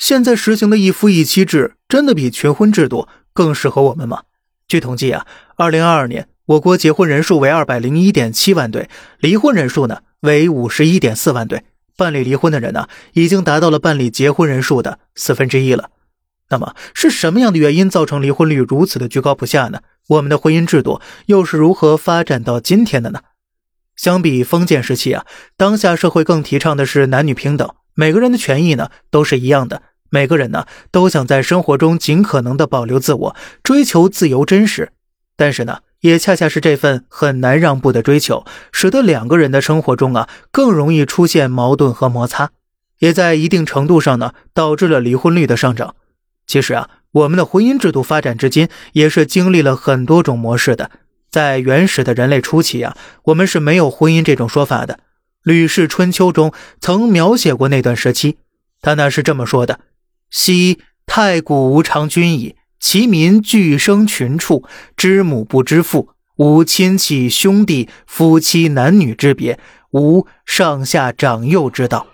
现在实行的一夫一妻制真的比群婚制度更适合我们吗？据统计啊，二零二二年我国结婚人数为二百零一点七万对，离婚人数呢为五十一点四万对，办理离婚的人呢已经达到了办理结婚人数的四分之一了。那么是什么样的原因造成离婚率如此的居高不下呢？我们的婚姻制度又是如何发展到今天的呢？相比封建时期啊，当下社会更提倡的是男女平等，每个人的权益呢都是一样的，每个人呢都想在生活中尽可能的保留自我，追求自由真实。但是呢，也恰恰是这份很难让步的追求，使得两个人的生活中啊更容易出现矛盾和摩擦，也在一定程度上呢导致了离婚率的上涨。其实啊，我们的婚姻制度发展至今也是经历了很多种模式的。在原始的人类初期啊，我们是没有婚姻这种说法的。《吕氏春秋》中曾描写过那段时期，他那是这么说的：“昔太古无常君矣，其民俱生群畜，知母不知父，无亲戚兄弟夫妻男女之别，无上下长幼之道。”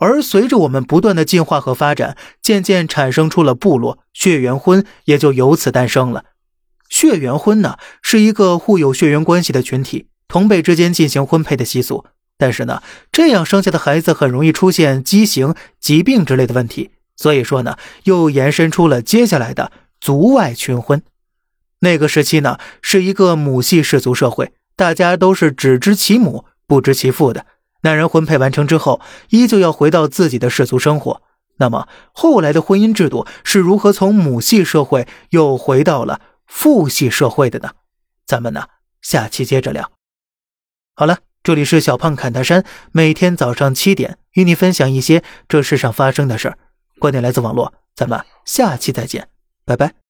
而随着我们不断的进化和发展，渐渐产生出了部落，血缘婚也就由此诞生了。血缘婚呢，是一个互有血缘关系的群体，同辈之间进行婚配的习俗。但是呢，这样生下的孩子很容易出现畸形、疾病之类的问题。所以说呢，又延伸出了接下来的族外群婚。那个时期呢，是一个母系氏族社会，大家都是只知其母不知其父的。男人婚配完成之后，依旧要回到自己的氏族生活。那么后来的婚姻制度是如何从母系社会又回到了？父系社会的呢，咱们呢下期接着聊。好了，这里是小胖侃大山，每天早上七点与你分享一些这世上发生的事儿，观点来自网络，咱们下期再见，拜拜。